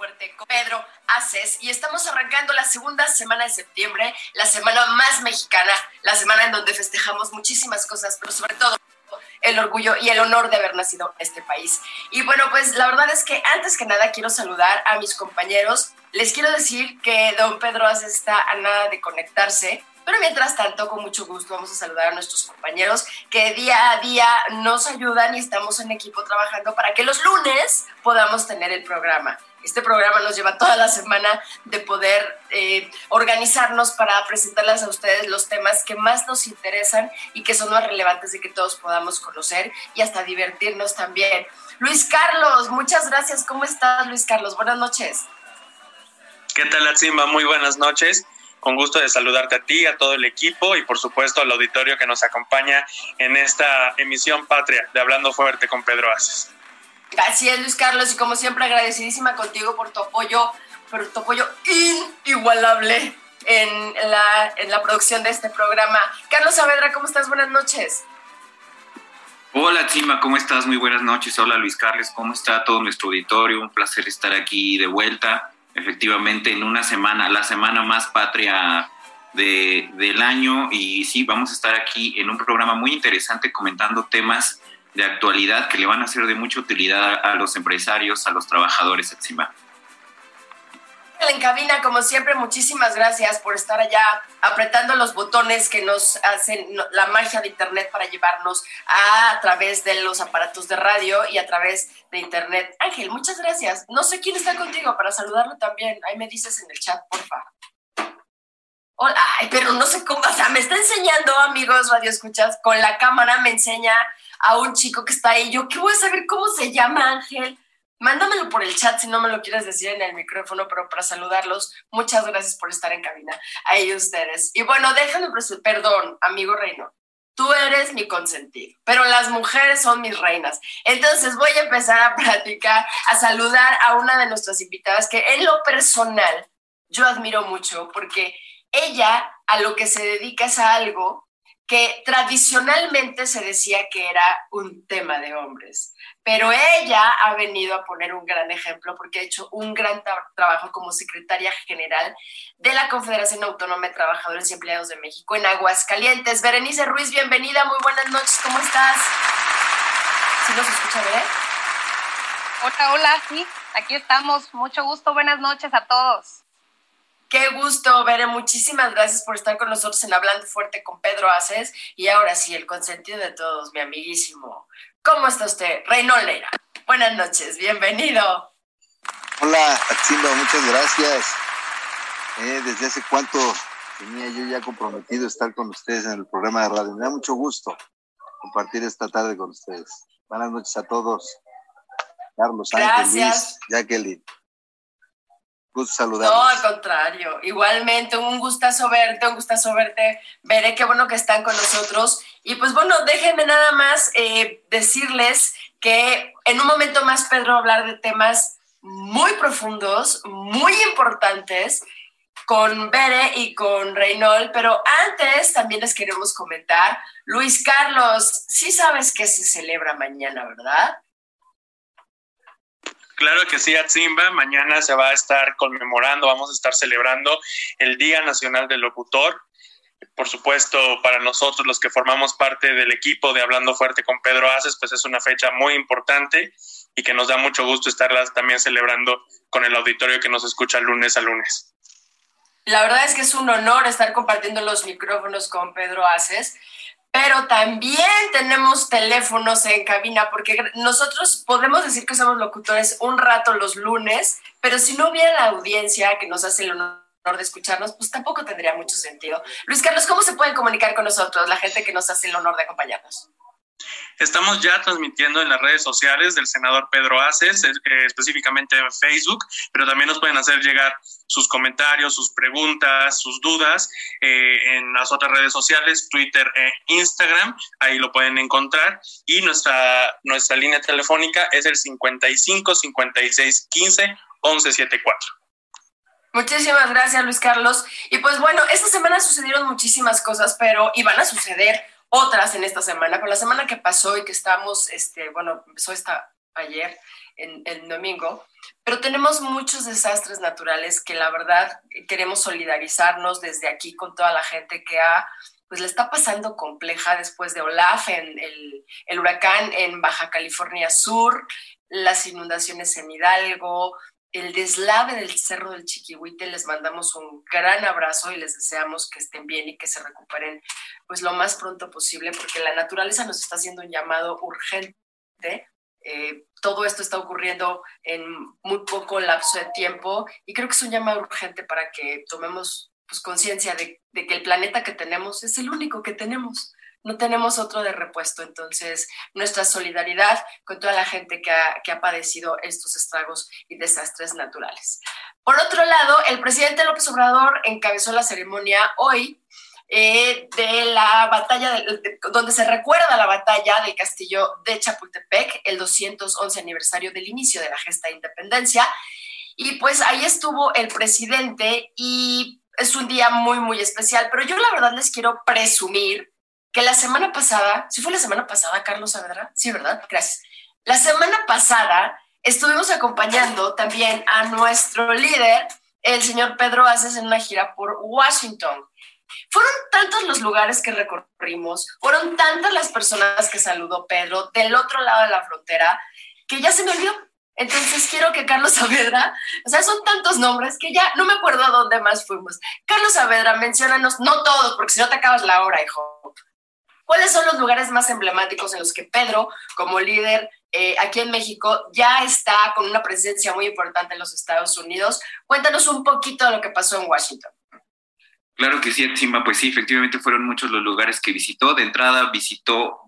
Fuerte con Pedro Aces y estamos arrancando la segunda semana de septiembre, la semana más mexicana, la semana en donde festejamos muchísimas cosas, pero sobre todo el orgullo y el honor de haber nacido en este país. Y bueno, pues la verdad es que antes que nada quiero saludar a mis compañeros. Les quiero decir que don Pedro Aces está a nada de conectarse. Pero mientras tanto, con mucho gusto vamos a saludar a nuestros compañeros que día a día nos ayudan y estamos en equipo trabajando para que los lunes podamos tener el programa. Este programa nos lleva toda la semana de poder eh, organizarnos para presentarles a ustedes los temas que más nos interesan y que son más relevantes de que todos podamos conocer y hasta divertirnos también. Luis Carlos, muchas gracias. ¿Cómo estás, Luis Carlos? Buenas noches. ¿Qué tal, Atzimba? Muy buenas noches. Con gusto de saludarte a ti, a todo el equipo y por supuesto al auditorio que nos acompaña en esta emisión patria de Hablando Fuerte con Pedro Aces. Así es, Luis Carlos, y como siempre agradecidísima contigo por tu apoyo, por tu apoyo inigualable en la, en la producción de este programa. Carlos Saavedra, ¿cómo estás? Buenas noches. Hola Chima, ¿cómo estás? Muy buenas noches. Hola Luis Carles, ¿cómo está todo nuestro auditorio? Un placer estar aquí de vuelta. Efectivamente, en una semana, la semana más patria de, del año. Y sí, vamos a estar aquí en un programa muy interesante comentando temas de actualidad que le van a ser de mucha utilidad a, los empresarios, a los trabajadores, encima. En cabina, como siempre, muchísimas gracias por estar allá apretando los botones que nos hacen la magia de Internet para llevarnos a, través de los aparatos de radio y a través de Internet. Ángel, muchas gracias. No sé quién está contigo para saludarlo también. Ahí me dices en el chat, porfa. Hola, pero no sé cómo, o sea, me está enseñando, amigos radio escuchas, con la cámara me enseña a un chico que está ahí. Yo, ¿qué voy a saber cómo se llama, Ángel? Mándamelo por el chat si no me lo quieres decir en el micrófono, pero para saludarlos, muchas gracias por estar en cabina. Ahí ustedes. Y bueno, déjame, perdón, amigo Reino. Tú eres mi consentido, pero las mujeres son mis reinas. Entonces voy a empezar a platicar, a saludar a una de nuestras invitadas que en lo personal yo admiro mucho porque ella a lo que se dedica es a algo que tradicionalmente se decía que era un tema de hombres, pero ella ha venido a poner un gran ejemplo porque ha hecho un gran tra trabajo como secretaria general de la Confederación Autónoma de Trabajadores y Empleados de México en Aguascalientes. Berenice Ruiz, bienvenida, muy buenas noches, ¿cómo estás? ¿Sí nos escucha bien? Hola, hola, sí, aquí estamos. Mucho gusto, buenas noches a todos. Qué gusto, Bere. Muchísimas gracias por estar con nosotros en Hablando Fuerte con Pedro Aces. Y ahora sí, el consentido de todos, mi amiguísimo. ¿Cómo está usted? Reino Leira. Buenas noches, bienvenido. Hola, Atsimba, muchas gracias. Eh, desde hace cuánto tenía yo ya comprometido estar con ustedes en el programa de radio. Me da mucho gusto compartir esta tarde con ustedes. Buenas noches a todos. Carlos, Ángel, Jacqueline. Gusto. No, al contrario. Igualmente, un gustazo verte, un gustazo verte. Veré qué bueno que están con nosotros. Y pues bueno, déjenme nada más eh, decirles que en un momento más Pedro hablar de temas muy profundos, muy importantes con Bere y con Reynol, pero antes también les queremos comentar, Luis Carlos, sí sabes que se celebra mañana, ¿verdad? Claro que sí, Atzimba. Mañana se va a estar conmemorando, vamos a estar celebrando el Día Nacional del Locutor. Por supuesto, para nosotros los que formamos parte del equipo de Hablando Fuerte con Pedro Aces, pues es una fecha muy importante y que nos da mucho gusto estarlas también celebrando con el auditorio que nos escucha lunes a lunes. La verdad es que es un honor estar compartiendo los micrófonos con Pedro Aces pero también tenemos teléfonos en cabina, porque nosotros podemos decir que somos locutores un rato los lunes, pero si no hubiera la audiencia que nos hace el honor de escucharnos, pues tampoco tendría mucho sentido. Luis Carlos, ¿cómo se pueden comunicar con nosotros, la gente que nos hace el honor de acompañarnos? Estamos ya transmitiendo en las redes sociales del senador Pedro Aces, eh, específicamente en Facebook, pero también nos pueden hacer llegar sus comentarios, sus preguntas, sus dudas eh, en las otras redes sociales, Twitter e Instagram, ahí lo pueden encontrar. Y nuestra, nuestra línea telefónica es el 55 56 15 11 74. Muchísimas gracias, Luis Carlos. Y pues bueno, esta semana sucedieron muchísimas cosas, pero iban a suceder otras en esta semana. Con la semana que pasó y que estamos, este, bueno, empezó esta ayer, en el domingo, pero tenemos muchos desastres naturales que la verdad queremos solidarizarnos desde aquí con toda la gente que ha, pues le está pasando compleja después de Olaf, en el, el huracán en Baja California Sur, las inundaciones en Hidalgo, el deslave del Cerro del Chiquihuite, les mandamos un gran abrazo y les deseamos que estén bien y que se recuperen pues lo más pronto posible, porque la naturaleza nos está haciendo un llamado urgente. Eh, todo esto está ocurriendo en muy poco lapso de tiempo y creo que es un llamado urgente para que tomemos pues, conciencia de, de que el planeta que tenemos es el único que tenemos no tenemos otro de repuesto. Entonces, nuestra solidaridad con toda la gente que ha, que ha padecido estos estragos y desastres naturales. Por otro lado, el presidente López Obrador encabezó la ceremonia hoy eh, de la batalla, donde se recuerda la batalla del castillo de Chapultepec, el 211 aniversario del inicio de la gesta de independencia. Y pues ahí estuvo el presidente y es un día muy, muy especial, pero yo la verdad les quiero presumir que la semana pasada, si fue la semana pasada, Carlos Saavedra, sí, ¿verdad? Gracias. La semana pasada estuvimos acompañando también a nuestro líder, el señor Pedro Aces, en una gira por Washington. Fueron tantos los lugares que recorrimos, fueron tantas las personas que saludó Pedro del otro lado de la frontera, que ya se me olvidó. Entonces quiero que Carlos Saavedra, o sea, son tantos nombres que ya no me acuerdo a dónde más fuimos. Carlos Saavedra, menciónanos, no todos, porque si no te acabas la hora, hijo. ¿Cuáles son los lugares más emblemáticos en los que Pedro, como líder eh, aquí en México, ya está con una presencia muy importante en los Estados Unidos? Cuéntanos un poquito de lo que pasó en Washington. Claro que sí, Simba, pues sí, efectivamente fueron muchos los lugares que visitó. De entrada visitó,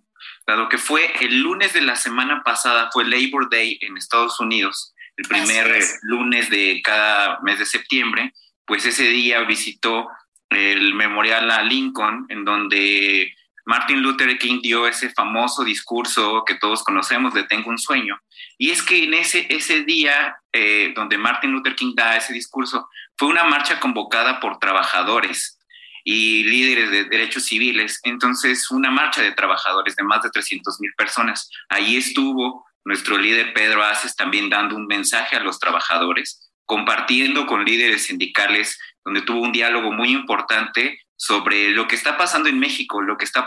dado que fue el lunes de la semana pasada, fue Labor Day en Estados Unidos, el primer lunes de cada mes de septiembre, pues ese día visitó el memorial a Lincoln, en donde Martin Luther King dio ese famoso discurso que todos conocemos de Tengo un sueño. Y es que en ese, ese día eh, donde Martin Luther King da ese discurso, fue una marcha convocada por trabajadores y líderes de derechos civiles. Entonces, una marcha de trabajadores de más de 300 mil personas. Ahí estuvo nuestro líder Pedro Aces también dando un mensaje a los trabajadores, compartiendo con líderes sindicales, donde tuvo un diálogo muy importante sobre lo que está pasando en México, lo que está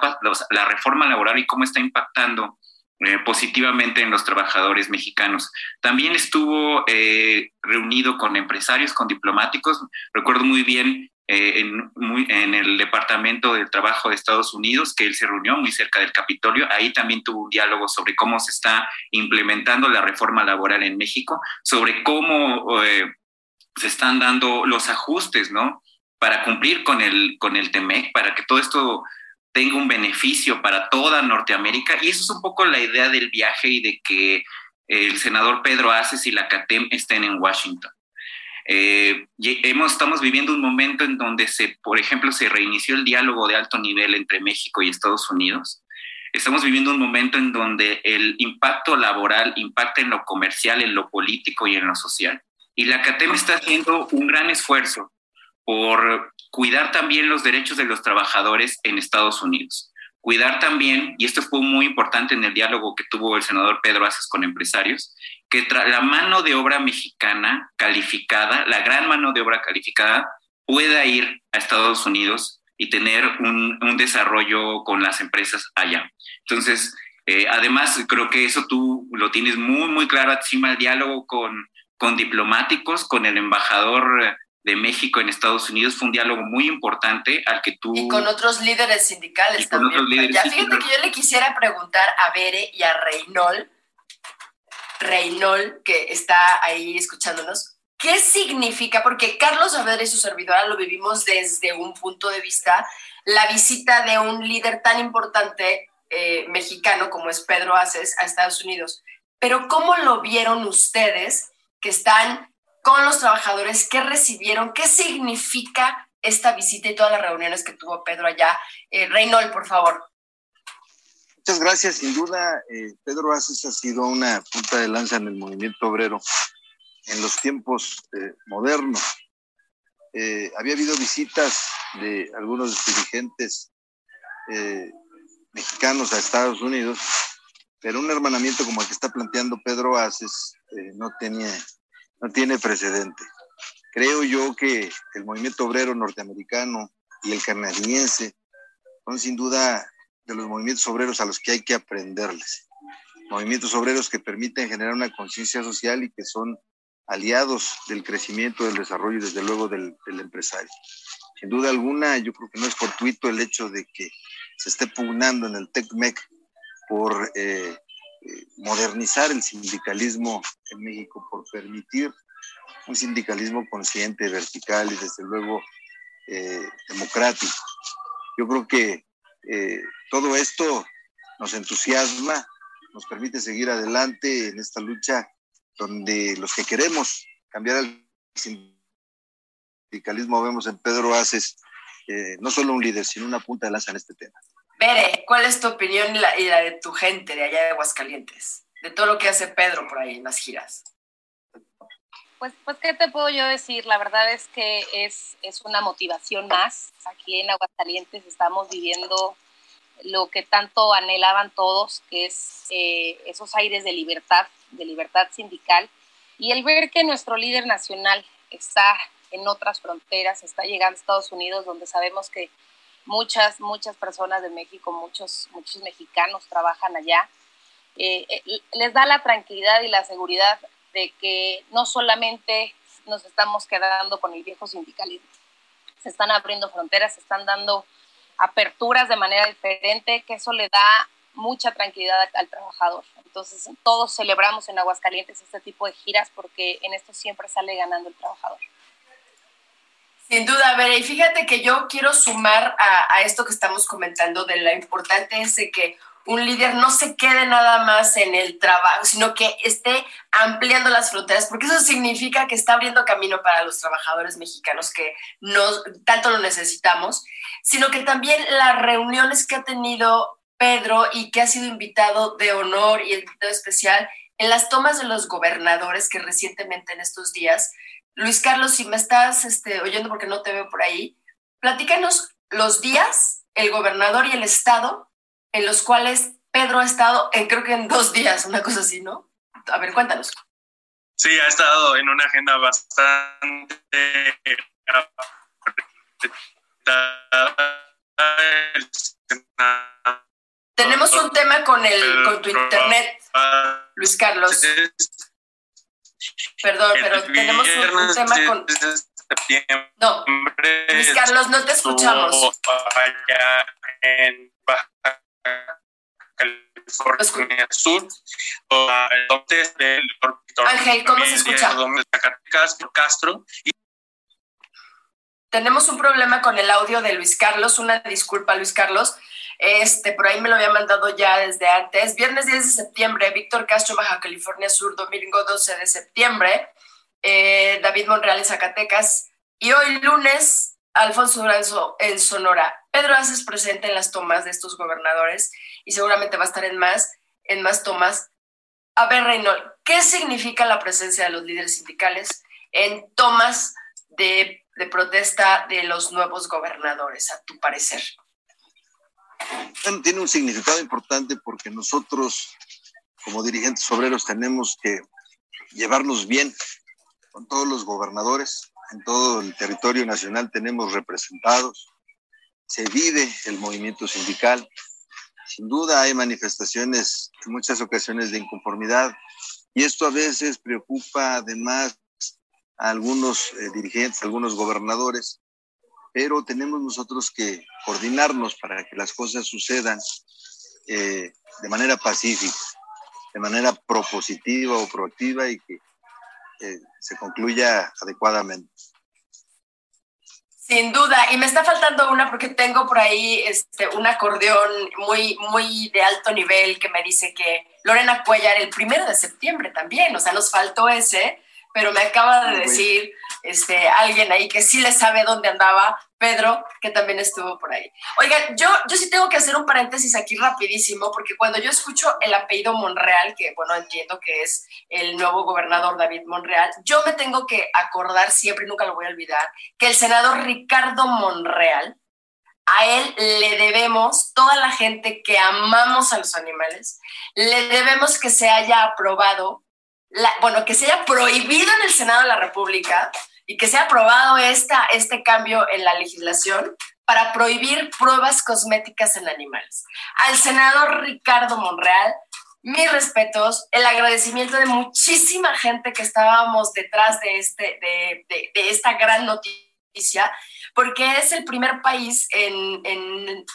la reforma laboral y cómo está impactando eh, positivamente en los trabajadores mexicanos. También estuvo eh, reunido con empresarios, con diplomáticos. Recuerdo muy bien eh, en, en, el Departamento del Trabajo de Estados Unidos, que él se reunió muy cerca del Capitolio. Ahí también tuvo un diálogo sobre cómo se está implementando la reforma laboral en México, sobre cómo se están dando los ajustes, ¿no? Para cumplir con el, con el TEMEC, para que todo esto tenga un beneficio para toda Norteamérica. Y eso es un poco la idea del viaje y de que el senador Pedro Aces y la CATEM estén en Washington. Eh, hemos, estamos viviendo un momento en donde, se, por ejemplo, se reinició el diálogo de alto nivel entre México y Estados Unidos. Estamos viviendo un momento en donde el impacto laboral impacta en lo comercial, en lo político y en lo social. Y la CATEM está haciendo un gran esfuerzo por cuidar también los derechos de los trabajadores en Estados Unidos. Cuidar también, y esto fue muy importante en el diálogo que tuvo el senador Pedro Aces con empresarios, que la mano de obra mexicana calificada, la gran mano de obra calificada, pueda ir a Estados Unidos y tener un, desarrollo con las empresas allá. Entonces, eh, además, creo que eso tú lo tienes muy, muy claro encima del diálogo con, con diplomáticos, con el embajador de México en Estados Unidos fue un diálogo muy importante al que tú... Y con otros líderes sindicales también. ya fíjate que yo le quisiera preguntar a Bere y a Reynol, Reynol, que está ahí escuchándonos, ¿qué significa? Porque Carlos Saavedra y su servidora lo vivimos desde un punto de vista, la visita de un líder tan importante eh, mexicano como es Pedro Aces a Estados Unidos. Pero ¿cómo lo vieron ustedes que están con los trabajadores, qué recibieron, qué significa esta visita y todas las reuniones que tuvo Pedro allá. Eh, Reynol, por favor. Muchas gracias. Sin duda, eh, Pedro Aces ha sido una punta de lanza en el movimiento obrero en los tiempos eh, modernos. Había habido visitas de algunos dirigentes mexicanos a Estados Unidos, pero un hermanamiento como el que está planteando Pedro Aces no tenía no tiene precedente. Creo yo que el movimiento obrero norteamericano y el canadiense son sin duda de los movimientos obreros a los que hay que aprenderles. Movimientos obreros que permiten generar una conciencia social y que son aliados del crecimiento, del desarrollo y desde luego del, empresario. Sin duda alguna, yo creo que no es fortuito el hecho de que se esté pugnando en el TECMEC por modernizar el sindicalismo en México, por permitir un sindicalismo consciente, vertical y desde luego eh, democrático. Yo creo que eh, todo esto nos entusiasma, nos permite seguir adelante en esta lucha donde los que queremos cambiar el sindicalismo vemos en Pedro Aces eh, no solo un líder, sino una punta de lanza en este tema. Bere, ¿cuál es tu opinión y la, de tu gente de allá de Aguascalientes? De todo lo que hace Pedro por ahí en las giras. Pues, pues, ¿qué te puedo yo decir? La verdad es que es, es una motivación más. Aquí en Aguascalientes estamos viviendo lo que tanto anhelaban todos, que es eh, esos aires de libertad, de libertad sindical, y el ver que nuestro líder nacional está en otras fronteras, está llegando a Estados Unidos, donde sabemos que muchas, muchas personas de México, muchos, muchos mexicanos trabajan allá. Eh, eh, les da la tranquilidad y la seguridad de que no solamente nos estamos quedando con el viejo sindicalismo, se están abriendo fronteras, se están dando aperturas de manera diferente, que eso le da mucha tranquilidad al trabajador. Entonces, todos celebramos en Aguascalientes este tipo de giras porque en esto siempre sale ganando el trabajador. Sin duda, a ver, y fíjate que yo quiero sumar a, esto que estamos comentando de la importancia de que un líder no se quede nada más en el trabajo, sino que esté ampliando las fronteras, porque eso significa que está abriendo camino para los trabajadores mexicanos que no tanto lo necesitamos, sino que también las reuniones que ha tenido Pedro y que ha sido invitado de honor y invitado especial en las tomas de los gobernadores que recientemente en estos días Luis Carlos, si me estás este, oyendo porque no te veo por ahí, platícanos los días, el gobernador y el estado en los cuales Pedro ha estado, en, creo que en dos días, una cosa así, ¿no? A ver, cuéntanos. Sí, ha estado en una agenda bastante tenemos un tema con el con tu internet, Luis Carlos. Perdón, pero tenemos un, tema con... No, Luis Carlos, no te escuchamos. Allá en Baja California Sur. Ángel, ¿cómo se escucha? Castro. Tenemos un problema con el audio de Luis Carlos. Una disculpa, Luis Carlos. Este, por ahí me lo había mandado ya desde antes. Viernes 10 de septiembre, Víctor Castro, Baja California Sur, domingo 12 de septiembre, eh, David Monreal en Zacatecas. Y hoy lunes, Alfonso Duranzo en Sonora. Pedro Haces presente en las tomas de estos gobernadores y seguramente va a estar en más, en más tomas. A ver, Reynold, ¿qué significa la presencia de los líderes sindicales en tomas de, de protesta de los nuevos gobernadores, a tu parecer? Tiene un significado importante porque nosotros, como dirigentes obreros, tenemos que llevarnos bien con todos los gobernadores. En todo el territorio nacional tenemos representados. Se vive el movimiento sindical. Sin duda hay manifestaciones en muchas ocasiones de inconformidad y esto a veces preocupa además a algunos eh, dirigentes, algunos gobernadores pero tenemos nosotros que coordinarnos para que las cosas sucedan eh, de manera pacífica, de manera propositiva o proactiva y que eh, se concluya adecuadamente. Sin duda, y me está faltando una porque tengo por ahí este, un acordeón muy, muy de alto nivel que me dice que Lorena Cuellar el primero de septiembre también, o sea, nos faltó ese, pero me acaba de decir este, alguien ahí que sí le sabe dónde andaba, Pedro, que también estuvo por ahí. Oigan, yo, yo sí tengo que hacer un paréntesis aquí rapidísimo, porque cuando yo escucho el apellido Monreal, que bueno, entiendo que es el nuevo gobernador David Monreal, yo me tengo que acordar siempre, y nunca lo voy a olvidar, que el senador Ricardo Monreal, a él le debemos, toda la gente que amamos a los animales, le debemos que se haya aprobado bueno, que se haya prohibido en el Senado de la República y que sea aprobado esta, este cambio en la legislación para prohibir pruebas cosméticas en animales. Al senador Ricardo Monreal, mis respetos, el agradecimiento de muchísima gente que estábamos detrás de, este, de, de esta gran noticia porque es el primer país en, en,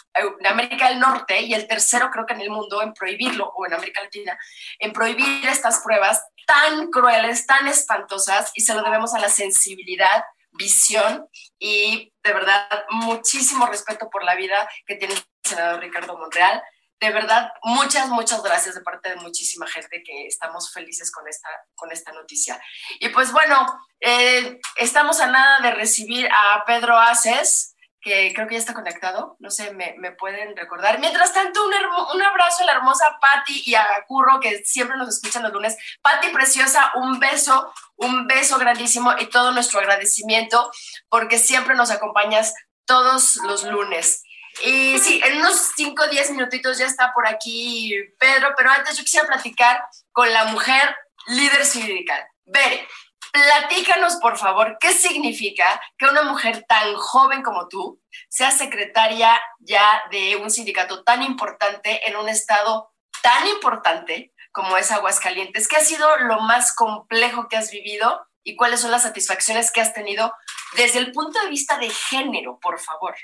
América del Norte y el tercero creo que en el mundo en prohibirlo, o en América Latina, en prohibir estas pruebas tan crueles, tan espantosas, y se lo debemos a la sensibilidad, visión y de verdad muchísimo respeto por la vida que tiene el senador Ricardo Monreal de verdad, muchas, muchas gracias de parte de muchísima gente que estamos felices con esta, con esta noticia. Y pues bueno, eh, estamos a nada de recibir a Pedro Aces, que creo que ya está conectado, no sé, me, me pueden recordar. Mientras tanto, un, un, abrazo a la hermosa Patti y a Curro, que siempre nos escuchan los lunes. Patti Preciosa, un beso, un beso grandísimo y todo nuestro agradecimiento, porque siempre nos acompañas todos los lunes. Y sí, en unos 5 o 10 minutitos ya está por aquí Pedro, pero antes yo quisiera platicar con la mujer líder sindical. Bere, platícanos por favor qué significa que una mujer tan joven como tú sea secretaria ya de un sindicato tan importante en un estado tan importante como es Aguascalientes. ¿Qué ha sido lo más complejo que has vivido y cuáles son las satisfacciones que has tenido desde el punto de vista de género, por favor?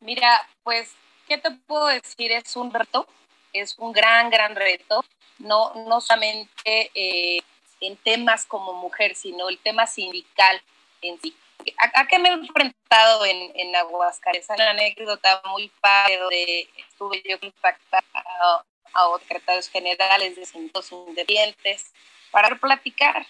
Mira, pues, ¿qué te puedo decir? Es un reto, es un gran, gran reto, no, no solamente eh, en temas como mujer, sino el tema sindical en sí. ¿A, qué me he enfrentado en, en Aguascalientes? Una anécdota muy padre donde estuve yo impactada a, secretarios generales de sindicatos independientes para platicar.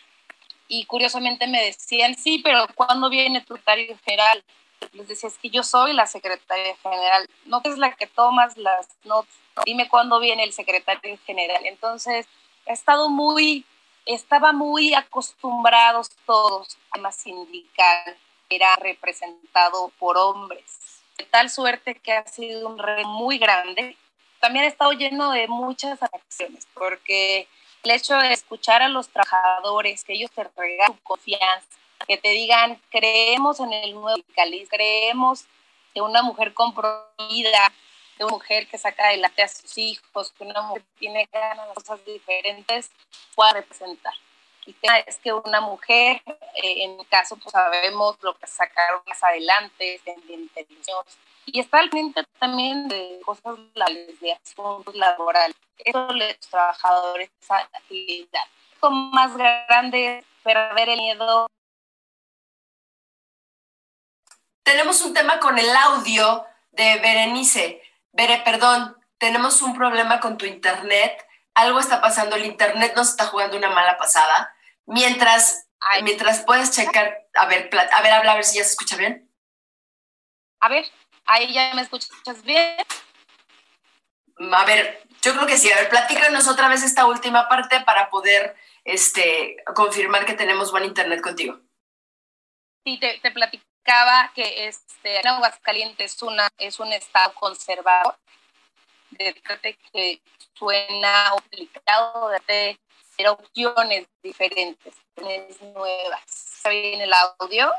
Y curiosamente me decían, sí, pero ¿cuándo viene tu secretario general? Les decía, es que yo soy la secretaria general, no es la que tomas las notas, dime cuándo viene el secretario general. Entonces, he estado muy, estaba muy acostumbrados todos a más sindical, era representado por hombres. De tal suerte que ha sido un reto muy grande. También ha estado lleno de muchas acciones, porque el hecho de escuchar a los trabajadores, que ellos te regalan confianza, que te digan, creemos en el nuevo Cali, creemos en una mujer comprometida, de una mujer que saca adelante a sus hijos, que una mujer que tiene ganas de cosas diferentes, pueda representar. Tema es que una mujer, eh, en mi caso, pues sabemos lo que sacaron más adelante, televisión, y está al frente también de cosas laborales, de asuntos laborales. Eso los trabajadores, esa actividad. Como más grande, perder el miedo. Tenemos un tema con el audio de Berenice. Bere, perdón, tenemos un problema con tu internet. Algo está pasando, el internet nos está jugando una mala pasada. Mientras, mientras puedes checar, a ver, a ver, habla a ver si ya se escucha bien. A ver. Ahí ya me escuchas bien. A ver, yo creo que sí. A ver, platícanos otra vez esta última parte para poder este, confirmar que tenemos buen internet contigo. Sí, te, platicaba que este, en Aguascalientes es, una, es un estado conservador. De que suena complicado de hacer opciones diferentes, nuevas. ¿Está bien el audio?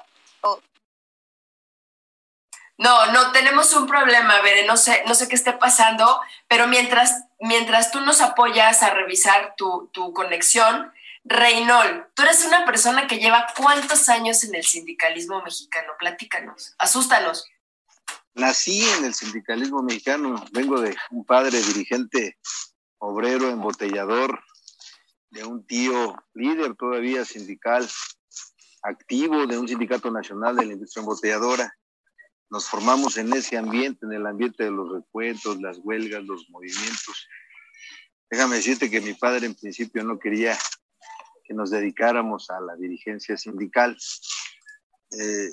No, no, tenemos un problema, Bere, no sé, no sé qué esté pasando, pero mientras, mientras tú nos apoyas a revisar tu, tu conexión, Reynol, tú eres una persona que lleva cuántos años en el sindicalismo mexicano, platícanos, asústanos. Nací en el sindicalismo mexicano, vengo de un padre dirigente obrero, embotellador, de un tío líder todavía sindical, activo de un sindicato nacional de la industria embotelladora nos formamos en ese ambiente, en el ambiente de los recuentos, las huelgas, los movimientos. Déjame decirte que mi padre en principio no quería que nos dedicáramos a la dirigencia sindical, eh,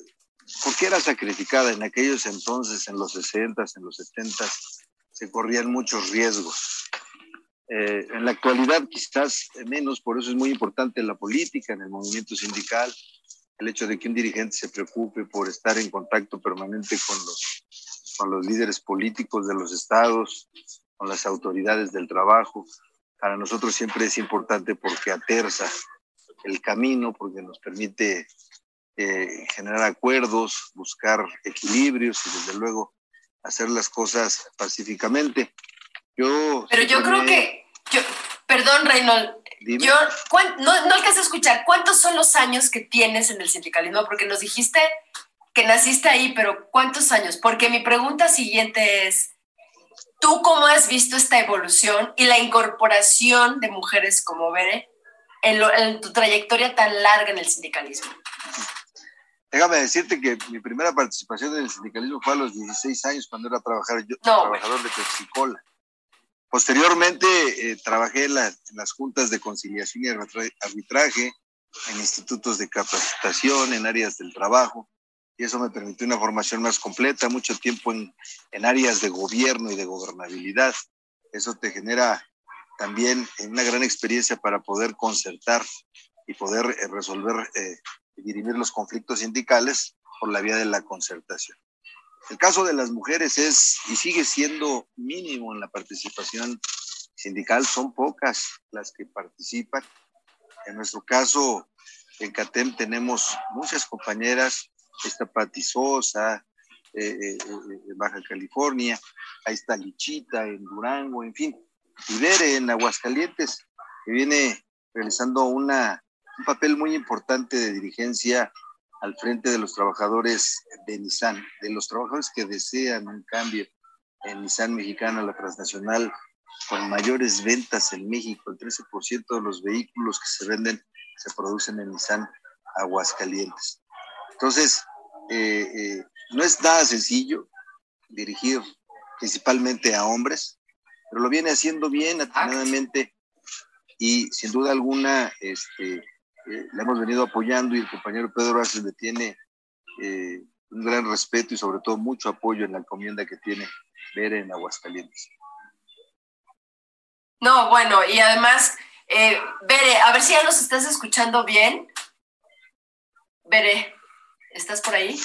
porque era sacrificada en aquellos entonces, en los 60, en los 70, se corrían muchos riesgos. Eh, en la actualidad quizás menos, por eso es muy importante la política, en el movimiento sindical, el hecho de que un dirigente se preocupe por estar en contacto permanente con los, con los líderes políticos de los estados, con las autoridades del trabajo, para nosotros siempre es importante porque aterza el camino, porque nos permite eh, generar acuerdos, buscar equilibrios y desde luego hacer las cosas pacíficamente. Yo Pero yo creo que, yo, perdón Reynold, yo no, no a escuchar, ¿cuántos son los años que tienes en el sindicalismo? Porque nos dijiste que naciste ahí, pero ¿cuántos años? Porque mi pregunta siguiente es, ¿tú cómo has visto esta evolución y la incorporación de mujeres como Bere en, tu trayectoria tan larga en el sindicalismo? Déjame decirte que mi primera participación en el sindicalismo fue a los 16 años cuando era trabajador, yo, trabajador de Pepsi-Cola. Posteriormente eh, trabajé en, las juntas de conciliación y arbitraje, en institutos de capacitación, en áreas del trabajo, y eso me permitió una formación más completa, mucho tiempo en, áreas de gobierno y de gobernabilidad. Eso te genera también una gran experiencia para poder concertar y poder eh, resolver eh, y dirimir los conflictos sindicales por la vía de la concertación. El caso de las mujeres es y sigue siendo mínimo en la participación sindical, son pocas las que participan. En nuestro caso, en CATEM tenemos muchas compañeras, está Pati Sosa, eh, eh, eh, en Baja California, ahí está Lichita en Durango, en fin, Ibere en Aguascalientes, que viene realizando una, un papel muy importante de dirigencia al frente de los trabajadores de Nissan, de los trabajadores que desean un cambio en Nissan mexicana, la transnacional, con mayores ventas en México. El 13% de los vehículos que se venden se producen en Nissan Aguascalientes. Entonces, eh, eh, no es nada sencillo dirigir principalmente a hombres, pero lo viene haciendo bien, atinadamente, y sin duda alguna, este, eh, le hemos venido apoyando y el compañero Pedro Aces le tiene un gran respeto y sobre todo mucho apoyo en la encomienda que tiene Bere en Aguascalientes. No, bueno, y además, Bere, a ver si ya nos estás escuchando bien. Bere, ¿estás por ahí?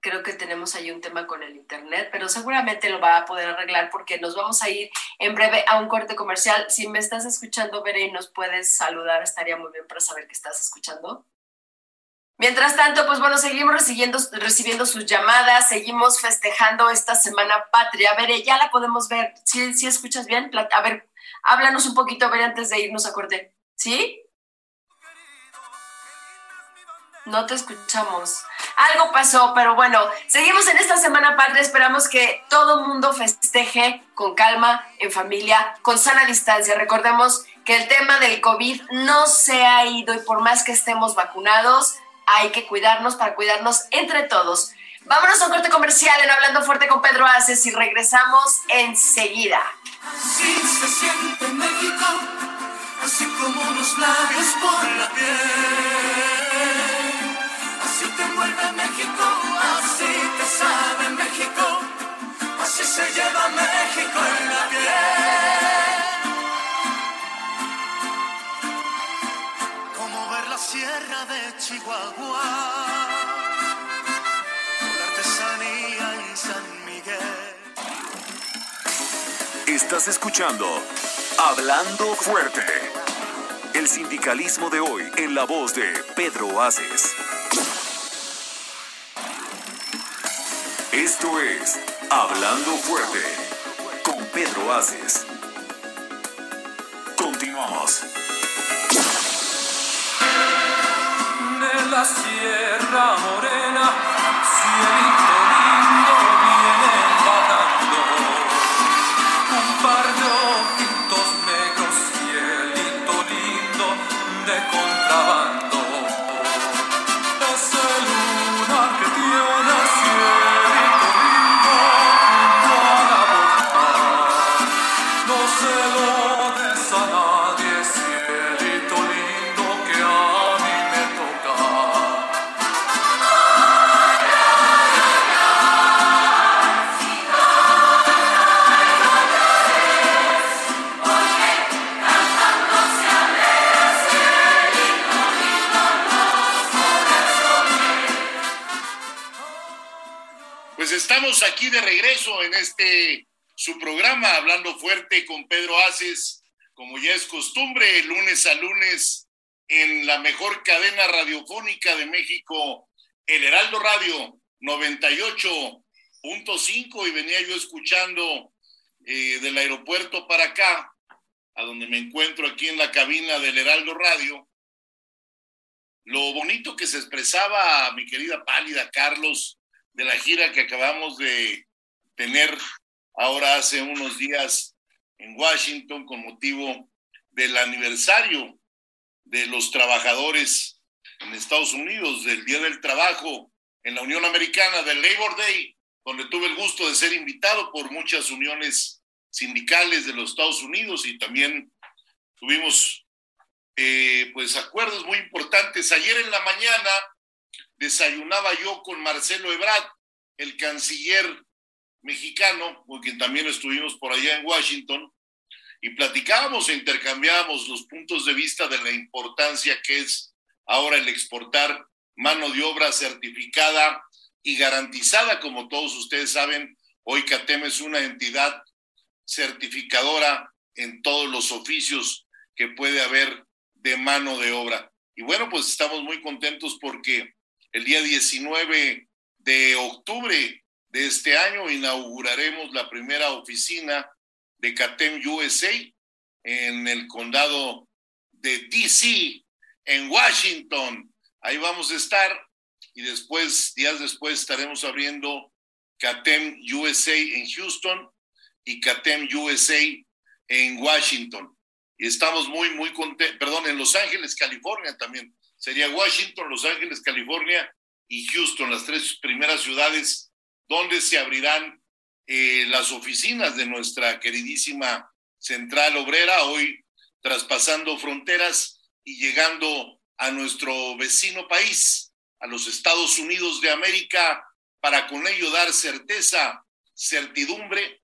creo que tenemos ahí un tema con el Internet, pero seguramente lo va a poder arreglar porque nos vamos a ir en breve a un corte comercial. Si me estás escuchando, Bere, y nos puedes saludar, estaría muy bien para saber que estás escuchando. Mientras tanto, pues bueno, seguimos recibiendo, recibiendo sus llamadas, seguimos festejando esta Semana Patria. Bere, ya la podemos ver. ¿Sí, sí escuchas bien? A ver, háblanos un poquito, Bere, antes de irnos a corte. ¿Sí? No te escuchamos. Algo pasó, pero bueno, seguimos en esta Semana Padre. Esperamos que todo el mundo festeje con calma, en familia, con sana distancia. Recordemos que el tema del COVID no se ha ido y por más que estemos vacunados, hay que cuidarnos para cuidarnos entre todos. Vámonos a un corte comercial en Hablando Fuerte con Pedro Aces y regresamos enseguida. Así se siente México, así como los labios por la piel. Sabe México, así se lleva México en la piel. Como ver la sierra de Chihuahua, la artesanía en San Miguel. Estás escuchando Hablando Fuerte. El sindicalismo de hoy en la voz de Pedro Aces. Esto es Hablando Fuerte con Pedro Aces. Continuamos. de la Sierra Morena, regreso en este su programa Hablando Fuerte con Pedro Aces, como ya es costumbre, lunes a lunes en la mejor cadena radiofónica de México, el Heraldo Radio 98.5 y venía yo escuchando eh, del aeropuerto para acá, a donde me encuentro aquí en la cabina del Heraldo Radio, lo bonito que se expresaba mi querida pálida Carlos de la gira que acabamos de tener ahora hace unos días en Washington con motivo del aniversario de los trabajadores en Estados Unidos, del Día del Trabajo en la Unión Americana, del Labor Day, donde tuve el gusto de ser invitado por muchas uniones sindicales de los Estados Unidos y también tuvimos eh, pues acuerdos muy importantes. Ayer en la mañana desayunaba yo con Marcelo Ebrard, el canciller mexicano, con quien también estuvimos por allá en Washington, y platicábamos e intercambiábamos los puntos de vista de la importancia que es ahora el exportar mano de obra certificada y garantizada, como todos ustedes saben, hoy CATEM es una entidad certificadora en todos los oficios que puede haber de mano de obra. Y bueno, pues estamos muy contentos porque el día 19 de octubre de este año inauguraremos la primera oficina de CATEM USA en el condado de DC, en Washington. Ahí vamos a estar y después, días después, estaremos abriendo CATEM USA en Houston y CATEM USA en Washington. Y estamos muy, muy contentos, perdón, en Los Ángeles, California también. Sería Washington, Los Ángeles, California y Houston, las tres primeras ciudades donde se abrirán eh, las oficinas de nuestra queridísima central obrera, hoy traspasando fronteras y llegando a nuestro vecino país, a los Estados Unidos de América, para con ello dar certeza, certidumbre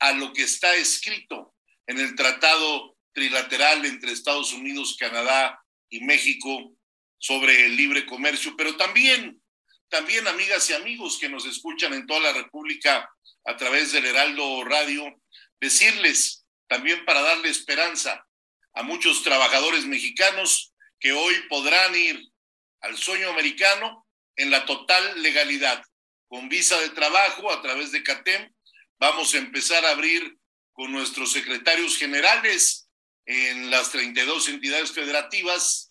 a lo que está escrito en el Tratado Trilateral entre Estados Unidos, Canadá y México sobre el libre comercio, pero también, también amigas y amigos que nos escuchan en toda la República a través del Heraldo Radio, decirles también para darle esperanza a muchos trabajadores mexicanos que hoy podrán ir al sueño americano en la total legalidad, con visa de trabajo a través de CATEM. Vamos a empezar a abrir con nuestros secretarios generales en las 32 entidades federativas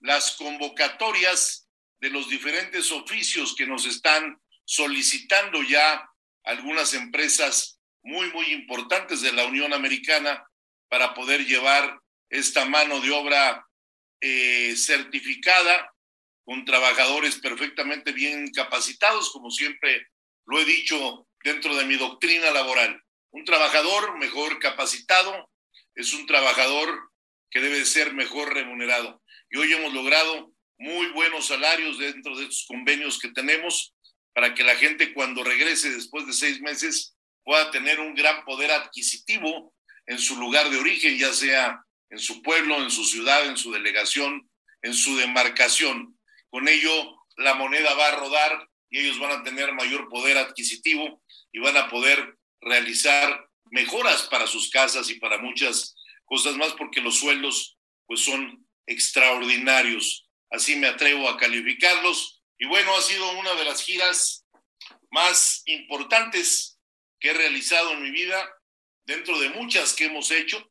las convocatorias de los diferentes oficios que nos están solicitando ya algunas empresas muy, muy importantes de la Unión Americana para poder llevar esta mano de obra eh, certificada con trabajadores perfectamente bien capacitados, como siempre lo he dicho dentro de mi doctrina laboral. Un trabajador mejor capacitado es un trabajador que debe ser mejor remunerado. Y hoy hemos logrado muy buenos salarios dentro de estos convenios que tenemos para que la gente cuando regrese después de seis meses pueda tener un gran poder adquisitivo en su lugar de origen, ya sea en su pueblo, en su ciudad, en su delegación, en su demarcación. Con ello, la moneda va a rodar y ellos van a tener mayor poder adquisitivo y van a poder realizar mejoras para sus casas y para muchas cosas más porque los sueldos pues son extraordinarios. Así me atrevo a calificarlos. Y bueno, ha sido una de las giras más importantes que he realizado en mi vida, dentro de muchas que hemos hecho.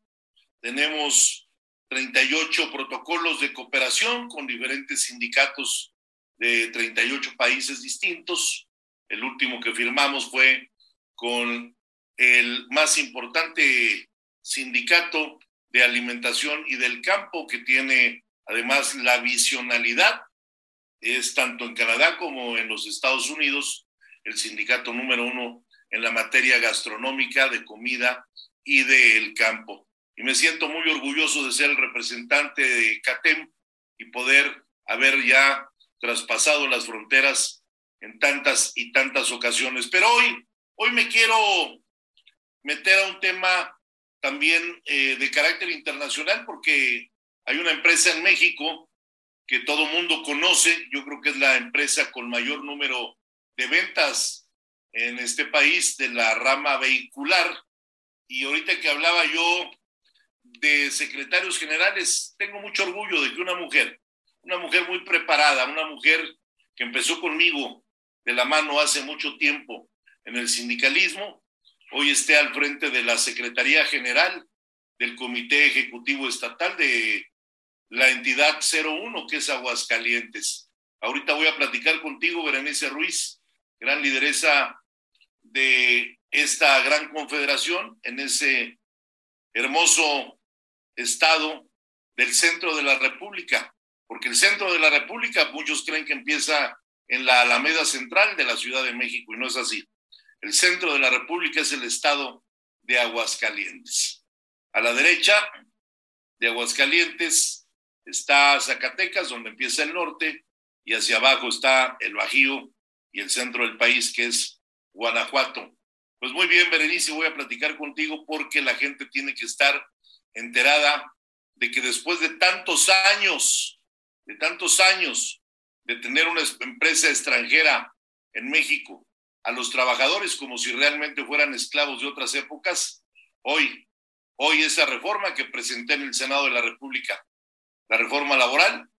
Tenemos 38 protocolos de cooperación con diferentes sindicatos de 38 países distintos. El último que firmamos fue con el más importante sindicato de alimentación y del campo que tiene además la visionalidad. Es tanto en Canadá como en los Estados Unidos el sindicato número uno en la materia gastronómica, de comida y del campo. Y me siento muy orgulloso de ser el representante de CATEM y poder haber ya traspasado las fronteras en tantas y tantas ocasiones. Pero hoy, hoy me quiero meter a un tema también eh, de carácter internacional porque hay una empresa en México que todo mundo conoce, yo creo que es la empresa con mayor número de ventas en este país de la rama vehicular. Y ahorita que hablaba yo de secretarios generales, tengo mucho orgullo de que una mujer, una mujer muy preparada, una mujer que empezó conmigo de la mano hace mucho tiempo en el sindicalismo, hoy esté al frente de la Secretaría General del Comité Ejecutivo Estatal de la entidad 01, que es Aguascalientes. Ahorita voy a platicar contigo, Berenice Ruiz, gran lideresa de esta gran confederación en ese hermoso estado del centro de la República, porque el centro de la República muchos creen que empieza en la Alameda Central de la Ciudad de México y no es así. El centro de la República es el estado de Aguascalientes. A la derecha de Aguascalientes está Zacatecas, donde empieza el norte, y hacia abajo está el Bajío y el centro del país, que es Guanajuato. Pues muy bien, Berenice, voy a platicar contigo porque la gente tiene que estar enterada de que después de tantos años, de tantos años de tener una empresa extranjera en México, a los trabajadores como si realmente fueran esclavos de otras épocas, hoy, hoy esa reforma que presenté en el Senado de la República, la reforma laboral,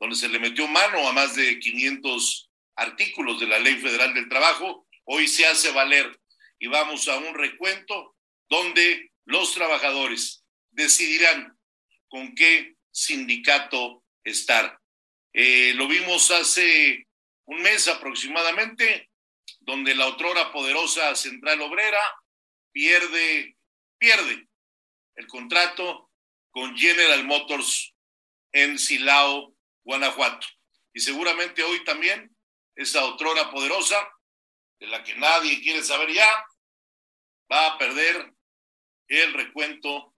donde se le metió mano a más de 500 artículos de la Ley Federal del Trabajo, hoy se hace valer y vamos a un recuento donde los trabajadores decidirán con qué sindicato estar. Eh, lo vimos hace un mes aproximadamente donde la otrora poderosa Central Obrera pierde, pierde el contrato con General Motors en Silao, Guanajuato. Y seguramente hoy también esa otrora poderosa, de la que nadie quiere saber ya, va a perder el recuento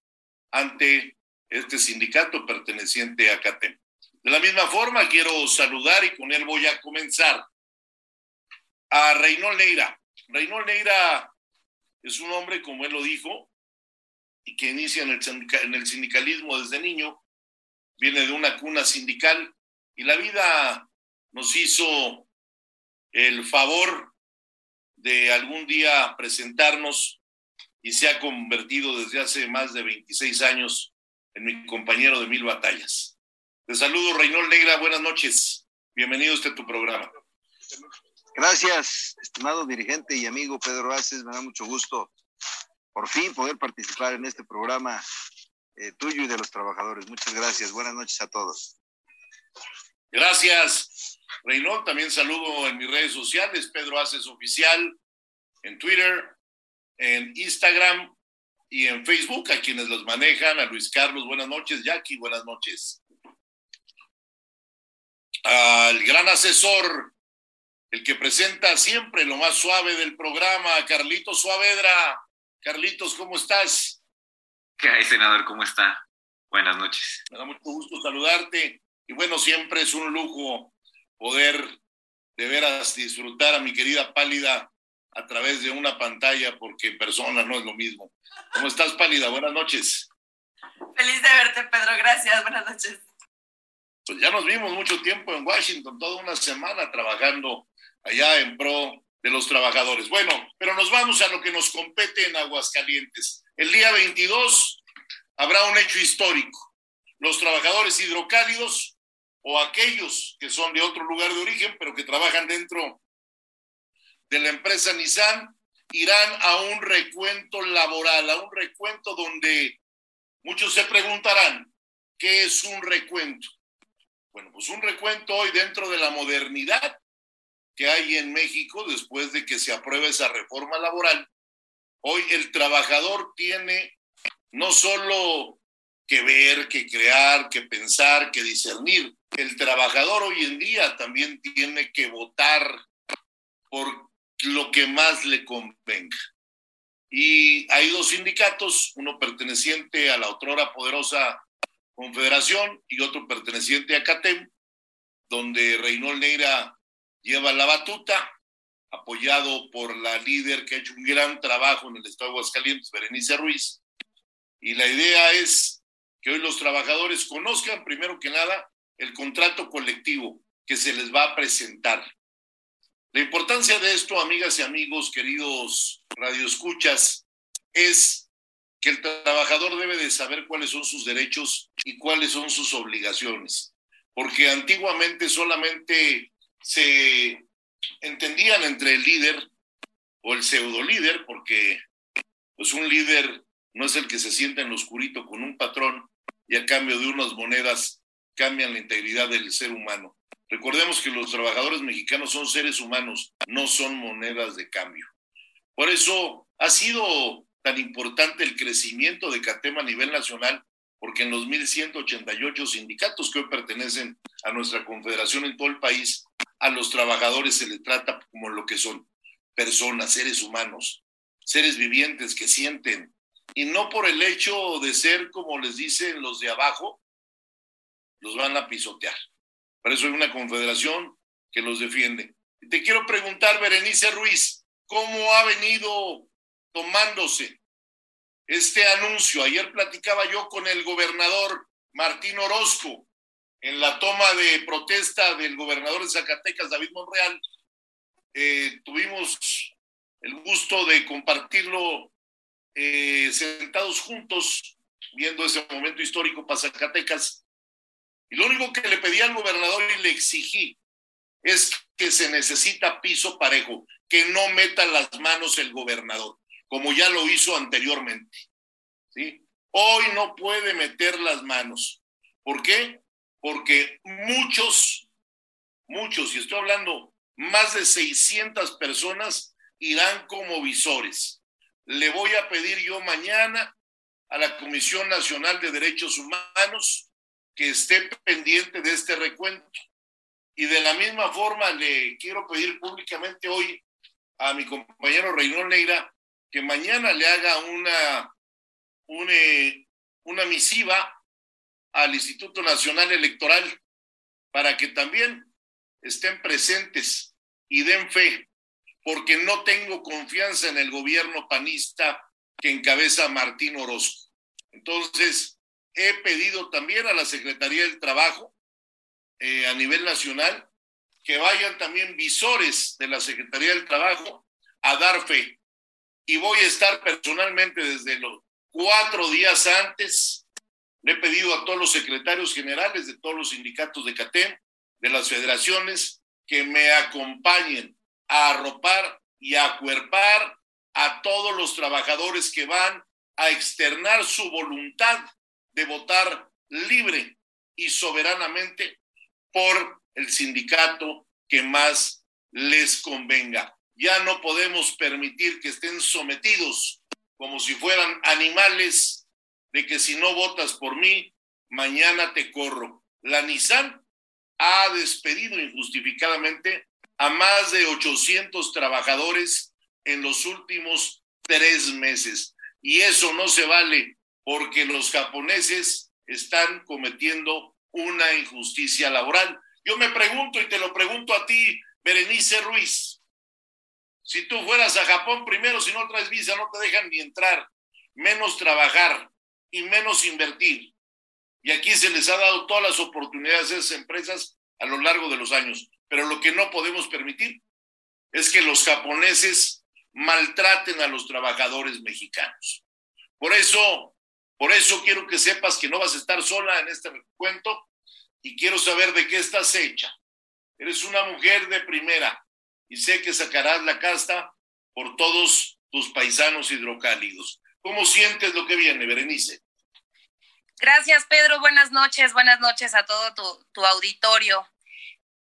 ante este sindicato perteneciente a CATEM. De la misma forma, quiero saludar y con él voy a comenzar a Reynold Neira. Reynold Neira es un hombre, como él lo dijo, y que inicia en el, sindicalismo desde niño, viene de una cuna sindical y la vida nos hizo el favor de algún día presentarnos y se ha convertido desde hace más de 26 años en mi compañero de mil batallas. Te saludo, Reynold Negra, buenas noches. Bienvenido a este tu programa. Gracias, estimado dirigente y amigo Pedro Aces. Me da mucho gusto por fin poder participar en este programa eh, tuyo y de los trabajadores. Muchas gracias. Buenas noches a todos. Gracias, Reynold. También saludo en mis redes sociales, Pedro Haces Oficial, en Twitter, en Instagram y en Facebook, a quienes los manejan, a Luis Carlos, buenas noches, Jackie, buenas noches. Al gran asesor, el que presenta siempre lo más suave del programa, Carlitos Suavedra. Carlitos, ¿cómo estás? ¿Qué hay, senador? ¿Cómo está? Buenas noches. Me da mucho gusto saludarte. Y bueno, siempre es un lujo poder de veras disfrutar a mi querida Pálida a través de una pantalla, porque en persona no es lo mismo. ¿Cómo estás, Pálida? Buenas noches. Feliz de verte, Pedro. Gracias. Buenas noches. Pues ya nos vimos mucho tiempo en Washington, toda una semana trabajando allá en pro de los trabajadores. Bueno, pero nos vamos a lo que nos compete en Aguascalientes. El día 22 habrá un hecho histórico. Los trabajadores hidrocálidos o aquellos que son de otro lugar de origen, pero que trabajan dentro de la empresa Nissan, irán a un recuento laboral, a un recuento donde muchos se preguntarán, ¿qué es un recuento? Bueno, pues un recuento hoy dentro de la modernidad que hay en México después de que se apruebe esa reforma laboral. Hoy el trabajador tiene no solo que ver, que crear, que pensar, que discernir. El trabajador hoy en día también tiene que votar por lo que más le convenga. Y hay dos sindicatos, uno perteneciente a la otrora poderosa Confederación y otro perteneciente a CATEM, donde Reynold Neira lleva la batuta, apoyado por la líder que ha hecho un gran trabajo en el estado de Aguascalientes, Berenice Ruiz. Y la idea es que hoy los trabajadores conozcan, primero que nada, el contrato colectivo que se les va a presentar. La importancia de esto, amigas y amigos, queridos radioescuchas, es que el trabajador debe de saber cuáles son sus derechos y cuáles son sus obligaciones, porque antiguamente solamente se entendían entre el líder o el pseudo líder, porque pues un líder no es el que se sienta en lo oscurito con un patrón y a cambio de unas monedas cambian la integridad del ser humano. Recordemos que los trabajadores mexicanos son seres humanos, no son monedas de cambio. Por eso ha sido tan importante el crecimiento de CATEM a nivel nacional, porque en los 1.188 sindicatos que hoy pertenecen a nuestra confederación en todo el país, a los trabajadores se les trata como lo que son personas, seres humanos, seres vivientes que sienten, y no por el hecho de ser, como les dicen los de abajo, los van a pisotear. Por eso hay una confederación que los defiende. Te quiero preguntar, Berenice Ruiz, ¿cómo ha venido tomándose este anuncio. Ayer platicaba yo con el gobernador Martín Orozco en la toma de protesta del gobernador de Zacatecas, David Monreal. Eh, tuvimos el gusto de compartirlo eh, sentados juntos, viendo ese momento histórico para Zacatecas. Y lo único que le pedí al gobernador y le exigí es que se necesita piso parejo, que no meta las manos el gobernador como ya lo hizo anteriormente. ¿sí? Hoy no puede meter las manos. ¿Por qué? Porque muchos, muchos, y estoy hablando, más de 600 personas irán como visores. Le voy a pedir yo mañana a la Comisión Nacional de Derechos Humanos que esté pendiente de este recuento. Y de la misma forma le quiero pedir públicamente hoy a mi compañero Reynold Neira que mañana le haga una, una, una misiva al Instituto Nacional Electoral para que también estén presentes y den fe, porque no tengo confianza en el gobierno panista que encabeza Martín Orozco. Entonces, he pedido también a la Secretaría del Trabajo eh, a nivel nacional que vayan también visores de la Secretaría del Trabajo a dar fe y voy a estar personalmente desde los cuatro días antes. Le he pedido a todos los secretarios generales de todos los sindicatos de CATEM, de las federaciones, que me acompañen a arropar y a acuerpar a todos los trabajadores que van a externar su voluntad de votar libre y soberanamente por el sindicato que más les convenga. Ya no podemos permitir que estén sometidos como si fueran animales de que si no votas por mí, mañana te corro. La Nissan ha despedido injustificadamente a más de 800 trabajadores en los últimos tres meses. Y eso no se vale porque los japoneses están cometiendo una injusticia laboral. Yo me pregunto y te lo pregunto a ti, Berenice Ruiz, si tú fueras a Japón primero, si no traes visa, no te dejan ni entrar, menos trabajar y menos invertir. Y aquí se les ha dado todas las oportunidades a esas empresas a lo largo de los años. Pero lo que no podemos permitir es que los japoneses maltraten a los trabajadores mexicanos. Por eso, por eso quiero que sepas que no vas a estar sola en este cuento y quiero saber de qué estás hecha. Eres una mujer de primera y sé que sacarás la casta por todos tus paisanos hidrocálidos. ¿Cómo sientes lo que viene, Berenice? Gracias, Pedro. Buenas noches. Buenas noches a todo tu, auditorio.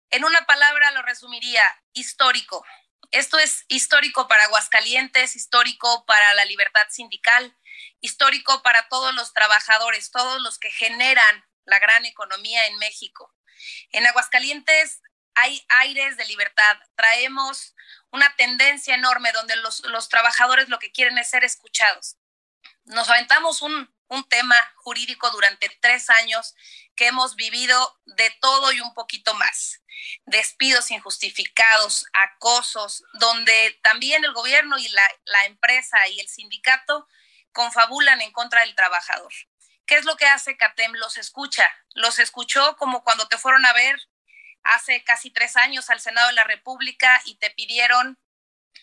En una palabra lo resumiría, histórico. Esto es histórico para Aguascalientes, histórico para la libertad sindical, histórico para todos los trabajadores, todos los que generan la gran economía en México. En Aguascalientes hay aires de libertad, traemos una tendencia enorme donde los trabajadores lo que quieren es ser escuchados. Nos aventamos un, un tema jurídico durante tres años que hemos vivido de todo y un poquito más. Despidos injustificados, acosos, donde también el gobierno y la, la, empresa y el sindicato confabulan en contra del trabajador. ¿Qué es lo que hace CATEM? Los escucha. Los escuchó como cuando te fueron a ver hace casi tres años al Senado de la República y te pidieron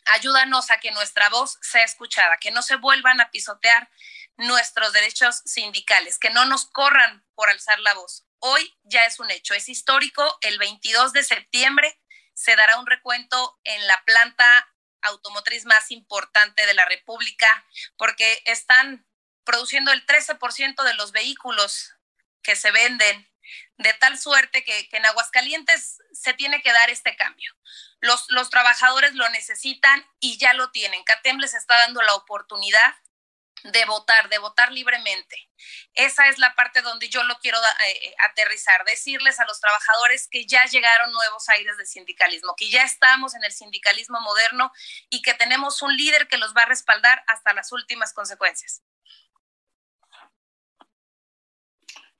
ayúdanos a que nuestra voz sea escuchada, que no se vuelvan a pisotear nuestros derechos sindicales, que no nos corran por alzar la voz. Hoy ya es un hecho, es histórico. El 22 de septiembre se dará un recuento en la planta automotriz más importante de la República, porque están produciendo el 13% de los vehículos que se venden, de tal suerte que, en Aguascalientes se tiene que dar este cambio. Los, trabajadores lo necesitan y ya lo tienen. CATEM les está dando la oportunidad de votar, de votar libremente. Esa es la parte donde yo lo quiero eh, aterrizar, decirles a los trabajadores que ya llegaron nuevos aires de sindicalismo, que ya estamos en el sindicalismo moderno y que tenemos un líder que los va a respaldar hasta las últimas consecuencias.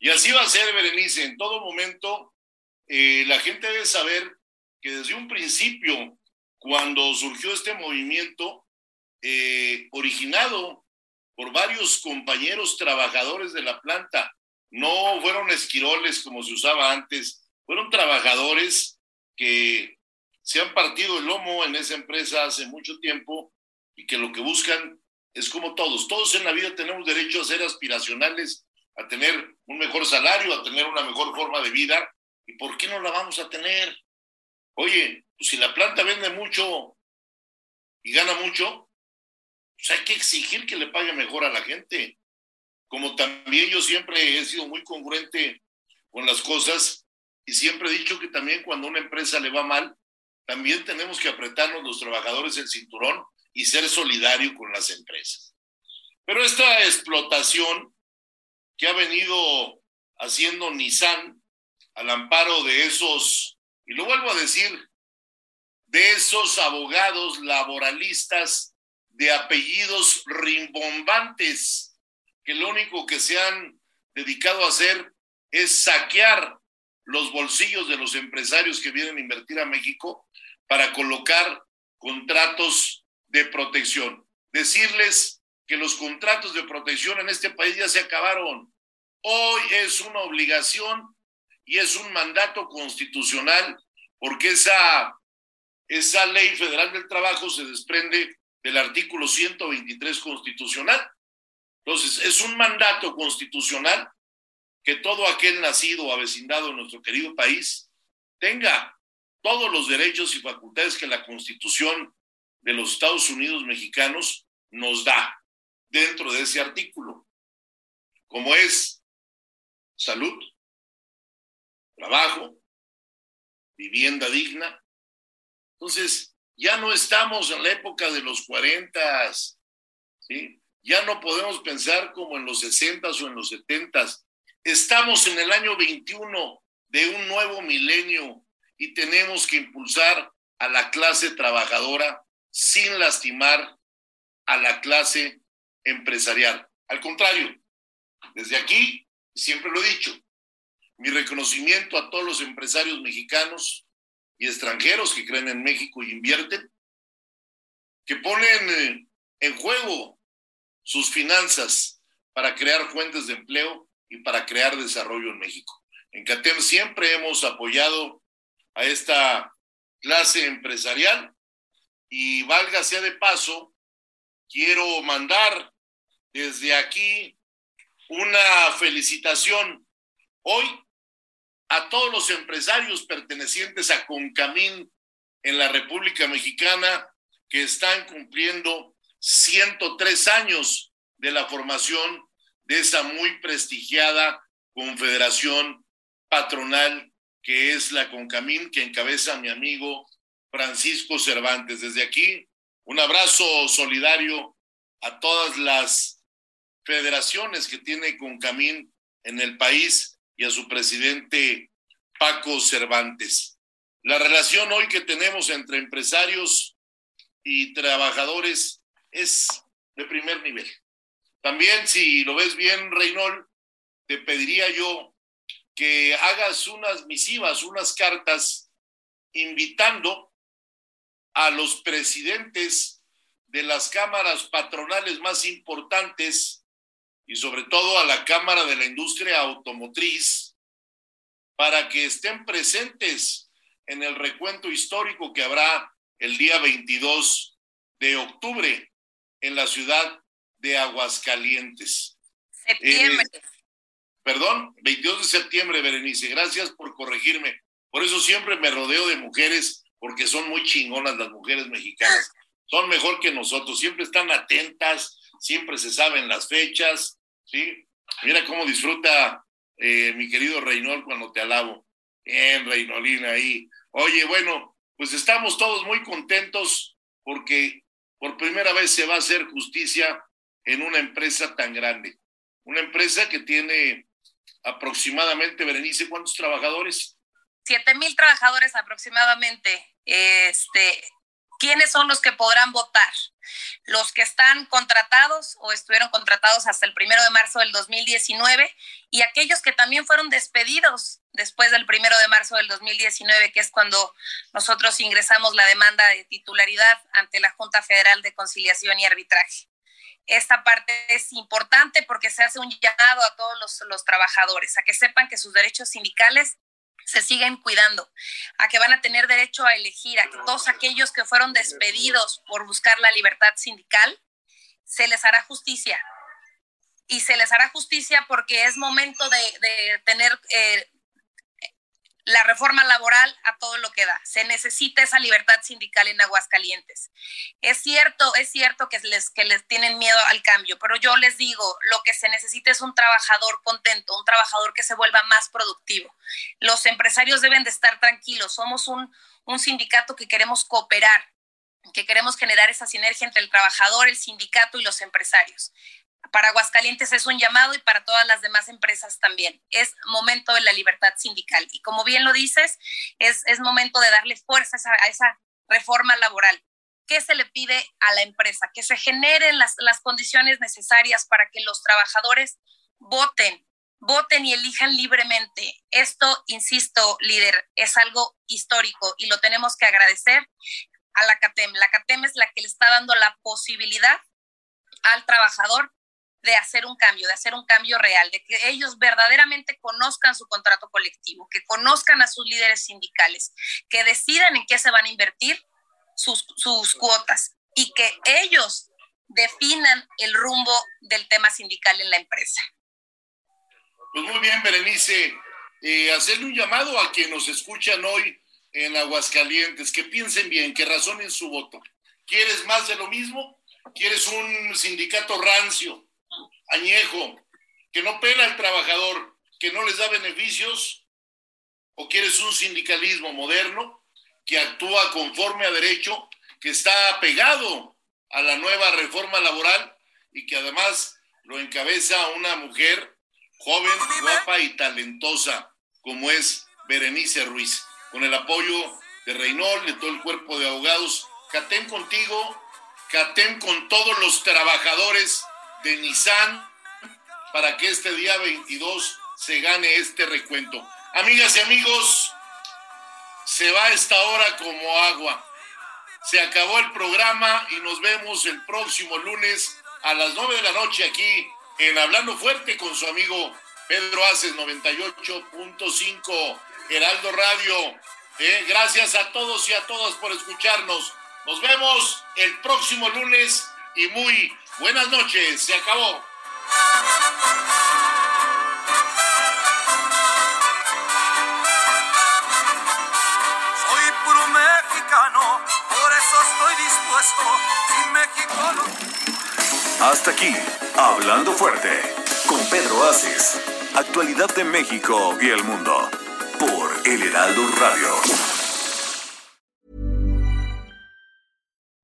Y así va a ser, Berenice, en todo momento eh, la gente debe saber que desde un principio, cuando surgió este movimiento, eh, originado por varios compañeros trabajadores de la planta. No fueron esquiroles como se usaba antes, fueron trabajadores que se han partido el lomo en esa empresa hace mucho tiempo y que lo que buscan es como todos. Todos en la vida tenemos derecho a ser aspiracionales, a tener un mejor salario, a tener una mejor forma de vida. ¿Y por qué no la vamos a tener? Oye, pues si la planta vende mucho y gana mucho, pues hay que exigir que le pague mejor a la gente. Como también yo siempre he sido muy congruente con las cosas y siempre he dicho que también cuando una empresa le va mal, también tenemos que apretarnos los trabajadores el cinturón y ser solidario con las empresas. Pero esta explotación que ha venido haciendo Nissan al amparo de esos, y lo vuelvo a decir, de esos abogados laboralistas de apellidos rimbombantes que lo único que se han dedicado a hacer es saquear los bolsillos de los empresarios que vienen a invertir a México para colocar contratos de protección. Decirles que los contratos de protección en este país ya se acabaron. Hoy es una obligación y es un mandato constitucional porque esa, esa ley federal del trabajo se desprende del artículo 123 constitucional. Entonces, es un mandato constitucional que todo aquel nacido o avecindado en nuestro querido país tenga todos los derechos y facultades que la constitución de los Estados Unidos mexicanos nos da dentro de ese artículo, como es salud, trabajo, vivienda digna. Entonces, ya no estamos en la época de los 40, ¿sí? Ya no podemos pensar como en los 60 o en los 70. Estamos en el año 21 de un nuevo milenio y tenemos que impulsar a la clase trabajadora sin lastimar a la clase empresarial. Al contrario, desde aquí, siempre lo he dicho, mi reconocimiento a todos los empresarios mexicanos y extranjeros que creen en México y invierten, que ponen eh, en juego sus finanzas para crear fuentes de empleo y para crear desarrollo en México. En CATEM siempre hemos apoyado a esta clase empresarial y valga sea de paso, quiero mandar desde aquí una felicitación hoy a todos los empresarios pertenecientes a Concamín en la República Mexicana que están cumpliendo 103 años de la formación de esa muy prestigiada confederación patronal que es la Concamín que encabeza mi amigo Francisco Cervantes. Desde aquí, un abrazo solidario a todas las federaciones que tiene Concamín en el país y a su presidente Paco Cervantes. La relación hoy que tenemos entre empresarios y trabajadores es de primer nivel. También, si lo ves bien, Reynol, te pediría yo que hagas unas misivas, unas cartas, invitando a los presidentes de las cámaras patronales más importantes y sobre todo a la Cámara de la Industria Automotriz para que estén presentes en el recuento histórico que habrá el día 22 de octubre en la ciudad de Aguascalientes. Septiembre. Eh, perdón, 22 de septiembre, Berenice, gracias por corregirme. Por eso siempre me rodeo de mujeres, porque son muy chingonas las mujeres mexicanas. Son mejor que nosotros, siempre están atentas, siempre se saben las fechas, ¿sí? Mira cómo disfruta eh, mi querido Reynol cuando te alabo. Bien, Reynolina ahí. Oye, bueno, pues estamos todos muy contentos porque por primera vez se va a hacer justicia en una empresa tan grande. Una empresa que tiene aproximadamente, Berenice, ¿cuántos trabajadores? Siete mil trabajadores aproximadamente. Este, ¿Quiénes son los que podrán votar? Los que están contratados o estuvieron contratados hasta el primero de marzo del 2019 y aquellos que también fueron despedidos después del primero de marzo del 2019, que es cuando nosotros ingresamos la demanda de titularidad ante la Junta Federal de Conciliación y Arbitraje. Esta parte es importante porque se hace un llamado a todos los, los trabajadores a que sepan que sus derechos sindicales se siguen cuidando, a que van a tener derecho a elegir, a que todos aquellos que fueron despedidos por buscar la libertad sindical, se les hará justicia. Y se les hará justicia porque es momento de, de tener eh, la reforma laboral a todo lo que da. Se necesita esa libertad sindical en Aguascalientes. Es cierto, es cierto que les, que les tienen miedo al cambio, pero yo les digo, lo que se necesita es un trabajador contento, un trabajador que se vuelva más productivo. Los empresarios deben de estar tranquilos. Somos un, un sindicato que queremos cooperar, que queremos generar esa sinergia entre el trabajador, el sindicato y los empresarios para Aguascalientes es un llamado y para todas las demás empresas también. Es momento de la libertad sindical. Y como bien lo dices, es, es momento de darle fuerza a esa, reforma laboral. ¿Qué se le pide a la empresa? Que se generen las, las condiciones necesarias para que los trabajadores voten, voten y elijan libremente. Esto, insisto, líder, es algo histórico y lo tenemos que agradecer a la CATEM. La CATEM es la que le está dando la posibilidad al trabajador de hacer un cambio, de hacer un cambio real, de que ellos verdaderamente conozcan su contrato colectivo, que conozcan a sus líderes sindicales, que decidan en qué se van a invertir sus, cuotas y que ellos definan el rumbo del tema sindical en la empresa. Pues muy bien, Berenice. Eh, hacerle un llamado a quienes nos escuchan hoy en Aguascalientes, que piensen bien, que razonen su voto. ¿Quieres más de lo mismo? ¿Quieres un sindicato rancio? Añejo, que no pela al trabajador, que no les da beneficios? ¿O quieres un sindicalismo moderno que actúa conforme a derecho, que está apegado a la nueva reforma laboral y que además lo encabeza una mujer joven, guapa y talentosa, como es Berenice Ruiz, con el apoyo de Reynol, de todo el cuerpo de abogados. Catén contigo, Catén con todos los trabajadores de Nissan para que este día 22 se gane este recuento. Amigas y amigos, se va esta hora como agua. Se acabó el programa y nos vemos el próximo lunes a las 9 de la noche aquí en Hablando Fuerte con su amigo Pedro Aces 98.5 Heraldo Radio. Eh, gracias a todos y a todas por escucharnos. Nos vemos el próximo lunes y muy buenas noches. Se acabó. Soy puro mexicano, por eso estoy dispuesto. Si México Hasta aquí, Hablando Fuerte, con Pedro Aces. Actualidad de México y el mundo. Por El Heraldo Radio.